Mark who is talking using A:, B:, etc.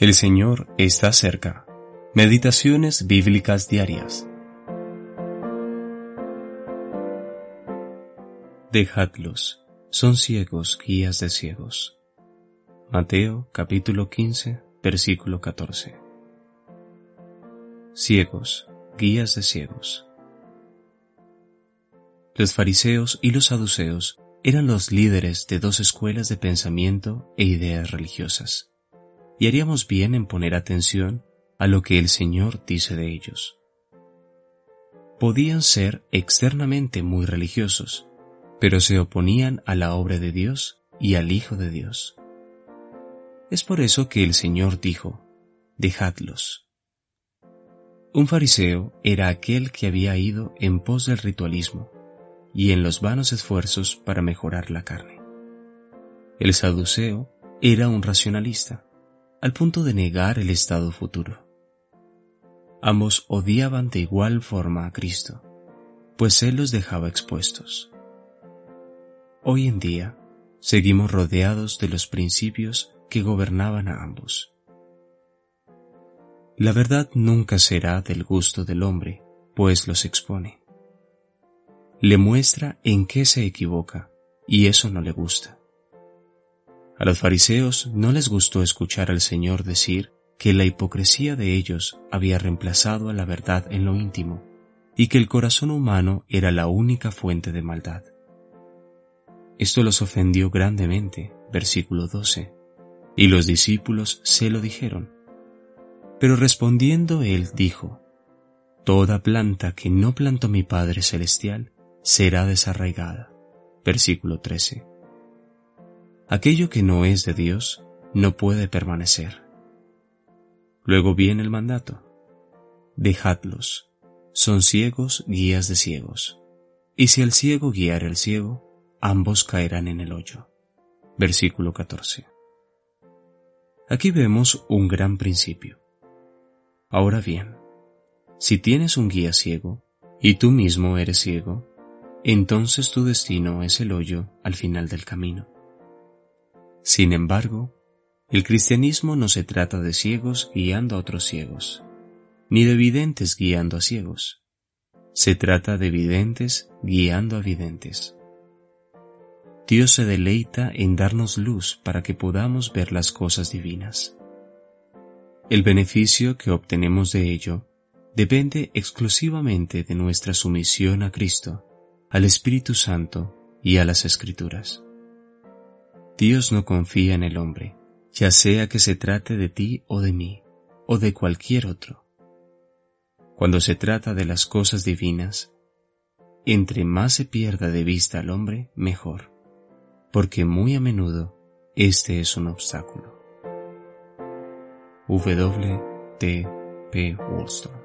A: El Señor está cerca. Meditaciones bíblicas diarias. Dejadlos, son ciegos guías de ciegos. Mateo capítulo 15, versículo 14. Ciegos, guías de ciegos. Los fariseos y los saduceos eran los líderes de dos escuelas de pensamiento e ideas religiosas y haríamos bien en poner atención a lo que el Señor dice de ellos. Podían ser externamente muy religiosos, pero se oponían a la obra de Dios y al Hijo de Dios. Es por eso que el Señor dijo, dejadlos. Un fariseo era aquel que había ido en pos del ritualismo y en los vanos esfuerzos para mejorar la carne. El saduceo era un racionalista al punto de negar el estado futuro. Ambos odiaban de igual forma a Cristo, pues Él los dejaba expuestos. Hoy en día, seguimos rodeados de los principios que gobernaban a ambos. La verdad nunca será del gusto del hombre, pues los expone. Le muestra en qué se equivoca, y eso no le gusta. A los fariseos no les gustó escuchar al Señor decir que la hipocresía de ellos había reemplazado a la verdad en lo íntimo y que el corazón humano era la única fuente de maldad. Esto los ofendió grandemente, versículo 12, y los discípulos se lo dijeron. Pero respondiendo él dijo, Toda planta que no plantó mi Padre Celestial será desarraigada. Versículo 13. Aquello que no es de Dios no puede permanecer. Luego viene el mandato. Dejadlos. Son ciegos guías de ciegos. Y si el ciego guiara al ciego, ambos caerán en el hoyo. Versículo 14. Aquí vemos un gran principio. Ahora bien, si tienes un guía ciego, y tú mismo eres ciego, entonces tu destino es el hoyo al final del camino. Sin embargo, el cristianismo no se trata de ciegos guiando a otros ciegos, ni de videntes guiando a ciegos. Se trata de videntes guiando a videntes. Dios se deleita en darnos luz para que podamos ver las cosas divinas. El beneficio que obtenemos de ello depende exclusivamente de nuestra sumisión a Cristo, al Espíritu Santo y a las Escrituras. Dios no confía en el hombre, ya sea que se trate de ti o de mí, o de cualquier otro. Cuando se trata de las cosas divinas, entre más se pierda de vista al hombre, mejor, porque muy a menudo este es un obstáculo. W. T. P. Wollstone